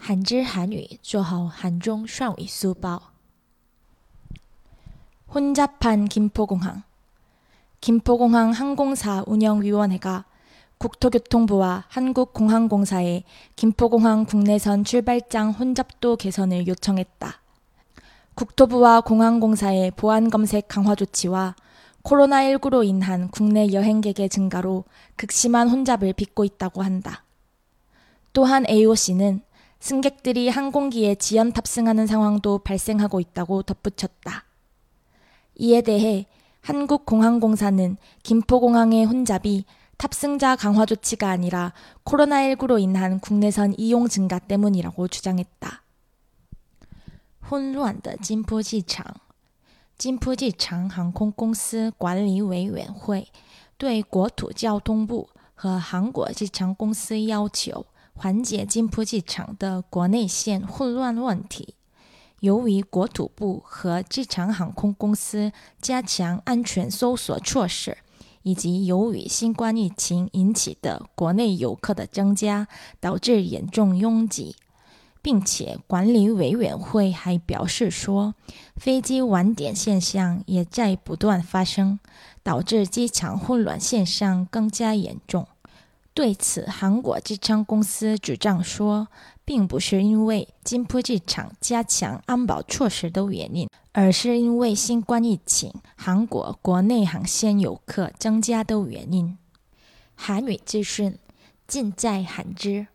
한지한위做好한중双语书包。 혼잡한 김포공항. 김포공항 항공사 운영위원회가 국토교통부와 한국공항공사에 김포공항 국내선 출발장 혼잡도 개선을 요청했다. 국토부와 공항공사의 보안검색 강화 조치와 코로나19로 인한 국내 여행객의 증가로 극심한 혼잡을 빚고 있다고 한다. 또한 AOC는 승객들이 항공기에 지연 탑승하는 상황도 발생하고 있다고 덧붙였다. 이에 대해 한국공항공사는 김포공항의 혼잡이 탑승자 강화 조치가 아니라 코로나19로 인한 국내선 이용 증가 때문이라고 주장했다. 混乱的金浦机场。金浦机场航空公司管理委员会对国土交通部和韩国机场公司要求 缓解金浦机场的国内线混乱问题。由于国土部和机场航空公司加强安全搜索措施，以及由于新冠疫情引起的国内游客的增加，导致严重拥挤。并且管理委员会还表示说，飞机晚点现象也在不断发生，导致机场混乱现象更加严重。对此，韩国机场公司主张说，并不是因为金浦机场加强安保措施的原因，而是因为新冠疫情，韩国国内航线游客增加的原因。韩语资讯尽在韩知。